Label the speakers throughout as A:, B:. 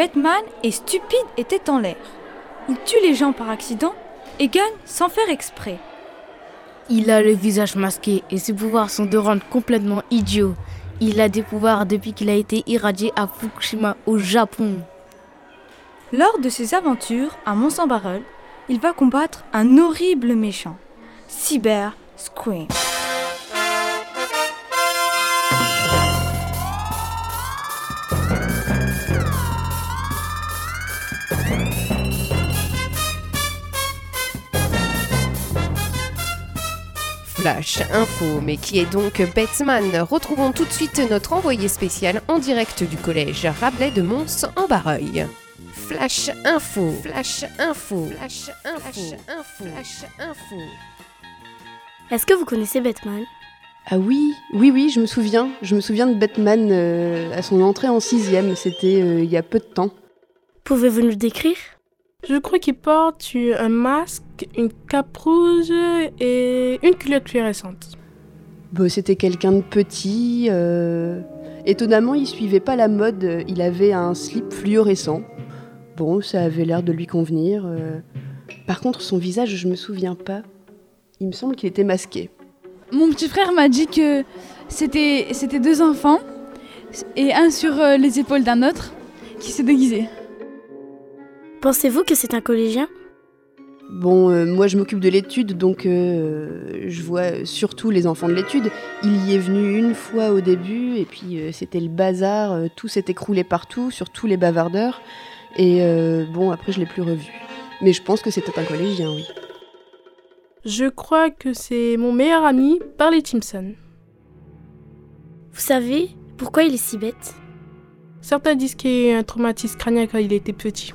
A: Batman est stupide et tête en l'air. Il tue les gens par accident et gagne sans faire exprès.
B: Il a le visage masqué et ses pouvoirs sont de rendre complètement idiot. Il a des pouvoirs depuis qu'il a été irradié à Fukushima au Japon.
A: Lors de ses aventures à mont saint il va combattre un horrible méchant, Cyber Scream.
C: Flash Info. Mais qui est donc Batman Retrouvons tout de suite notre envoyé spécial en direct du collège Rabelais de Mons en Barreuil. Flash Info. Flash Info. Flash Info. Flash Info.
D: Est-ce que vous connaissez Batman?
E: Ah oui, oui, oui, je me souviens. Je me souviens de Batman euh, à son entrée en sixième. C'était euh, il y a peu de temps.
D: Pouvez-vous nous le décrire?
F: Je crois qu'il porte un masque, une cape rouge et une culotte fluorescente.
E: Bon, C'était quelqu'un de petit. euh, Étonnamment, il suivait pas la mode. Il avait un slip fluorescent. Bon, ça avait l'air de lui convenir. euh. Par contre, son visage, je me souviens pas. Il me semble qu'il était masqué.
G: Mon petit frère m'a dit que c'était c'était deux enfants et un sur euh, les épaules d'un autre qui s'est déguisé.
D: Pensez-vous que c'est un collégien?
E: Bon, euh, moi je m'occupe de l'étude, donc euh, je vois surtout les enfants de l'étude. Il y est venu une fois au début, et puis euh, c'était le bazar, euh, tout s'est écroulé partout, sur tous les bavardeurs. Et euh, bon, après je l'ai plus revu. Mais je pense que c'était un collégien, oui.
F: Je crois que c'est mon meilleur ami, Barley Simpson.
D: Vous savez pourquoi il est si bête?
F: Certains disent qu'il a eu un traumatisme crânien quand il était petit.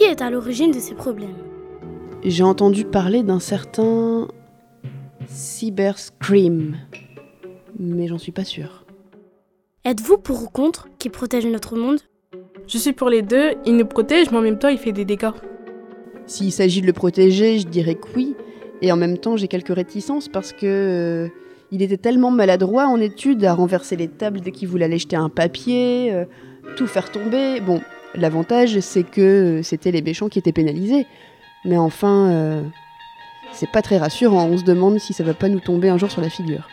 D: Qui est à l'origine de ces problèmes
E: J'ai entendu parler d'un certain Cyber Scream, mais j'en suis pas sûre.
D: Êtes-vous pour ou contre qui protège notre monde
F: Je suis pour les deux, il nous protège, mais en même temps, il fait des dégâts.
E: S'il s'agit de le protéger, je dirais que oui. Et en même temps, j'ai quelques réticences parce que euh, il était tellement maladroit en études à renverser les tables dès qu'il voulait aller jeter un papier, euh, tout faire tomber. Bon, l'avantage, c'est que c'était les méchants qui étaient pénalisés. Mais enfin, euh, c'est pas très rassurant. On se demande si ça va pas nous tomber un jour sur la figure.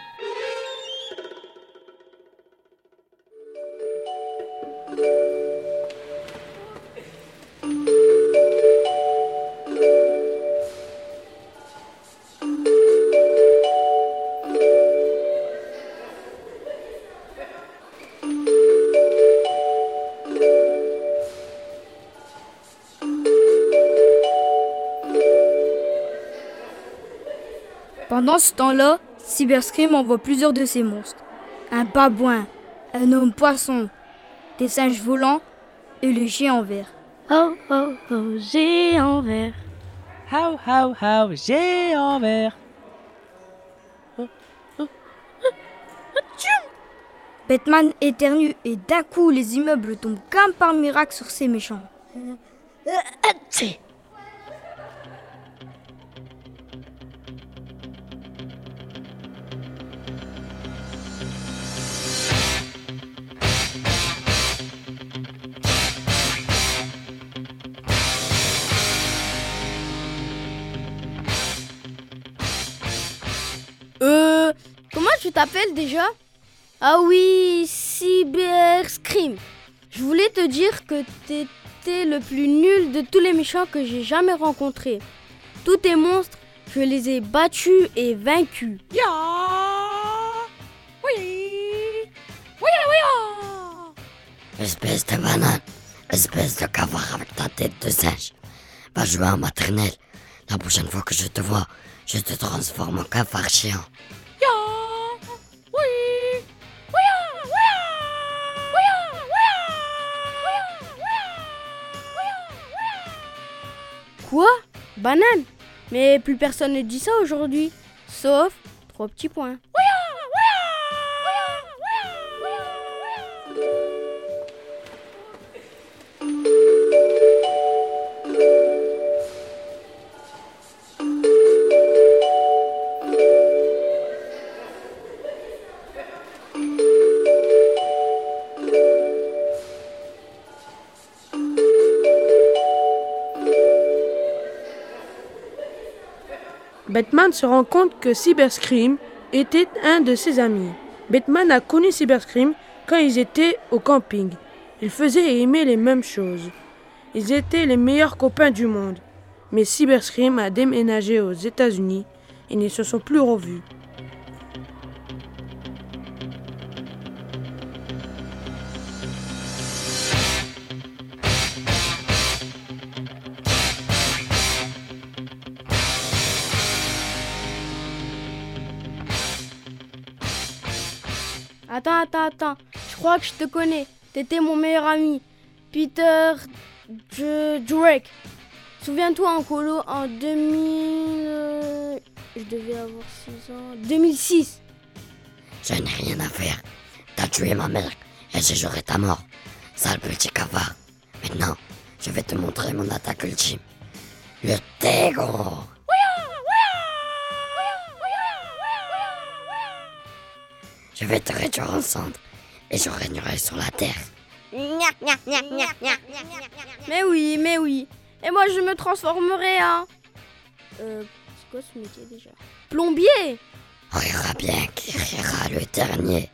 H: Pendant ce temps-là, Cyberscream envoie plusieurs de ses monstres. Un babouin, un homme poisson, des singes volants et le géant vert.
D: Oh oh oh, géant vert.
I: How, how, how, géant vert.
H: Batman éternue et d'un coup les immeubles tombent comme par miracle sur ces méchants.
J: Tu t'appelles déjà? Ah oui, Cyber Scream. Je voulais te dire que t'étais le plus nul de tous les méchants que j'ai jamais rencontrés. Tous tes monstres, je les ai battus et vaincus.
I: Ya Oui Oui, oui,
K: Espèce de banane, espèce de cavard avec ta tête de singe. Va jouer en maternelle. La prochaine fois que je te vois, je te transforme en cavard géant.
J: Quoi? Banane? Mais plus personne ne dit ça aujourd'hui. Sauf trois petits points.
F: Se rend compte que Cyberscream était un de ses amis. Batman a connu Cyberscream quand ils étaient au camping. Ils faisaient et aimaient les mêmes choses. Ils étaient les meilleurs copains du monde. Mais Cyberscream a déménagé aux États-Unis et ne se sont plus revus.
J: Attends, attends, attends. Je crois que je te connais. T'étais mon meilleur ami. Peter Drake. Souviens-toi en colo en 2000. euh, Je devais avoir 6 ans. 2006.
K: Je n'ai rien à faire. T'as tué ma mère et j'ai juré ta mort. Sale petit cavard. Maintenant, je vais te montrer mon attaque ultime. Le Tego. Je vais te réduire en cendres et je régnerai sur la terre.
J: Mais oui, mais oui. Et moi, je me transformerai en. Euh, c'est quoi ce métier déjà Plombier
K: On verra bien qui rira le dernier.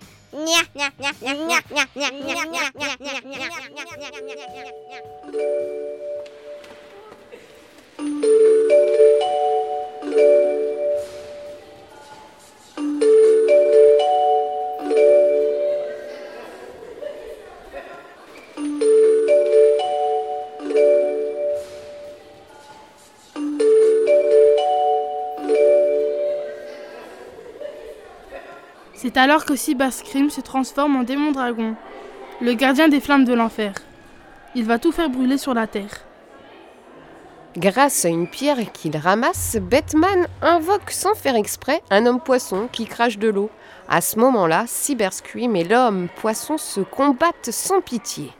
L: C'est alors que Cyberscream se transforme en démon dragon, le gardien des flammes de l'enfer. Il va tout faire brûler sur la terre.
C: Grâce à une pierre qu'il ramasse, Batman invoque sans faire exprès un homme poisson qui crache de l'eau. À ce moment-là, Cyberscream et l'homme poisson se combattent sans pitié.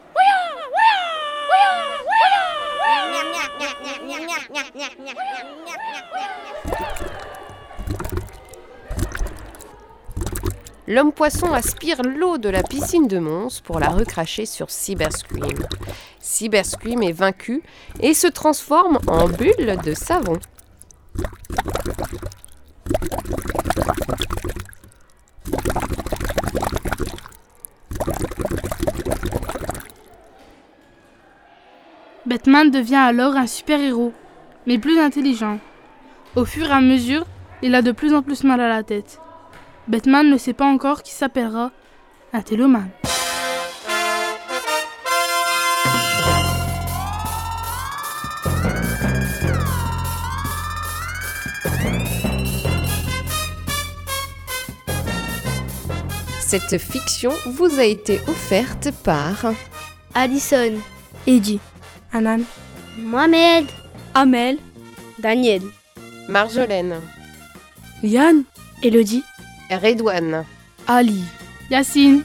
C: L'homme poisson aspire l'eau de la piscine de Mons pour la recracher sur Cyberscream. Cyberscream est vaincu et se transforme en bulle de savon.
L: Batman devient alors un super-héros, mais plus intelligent. Au fur et à mesure, il a de plus en plus mal à la tête. Batman ne sait pas encore qui s'appellera un téloman.
C: Cette fiction vous a été offerte par
H: Alison, Eddie,
F: Anan,
H: Mohamed,
A: Amel,
J: Daniel,
C: Marjolaine,
D: Yann,
H: Elodie,
C: Redouane,
G: Ali,
L: Yacine,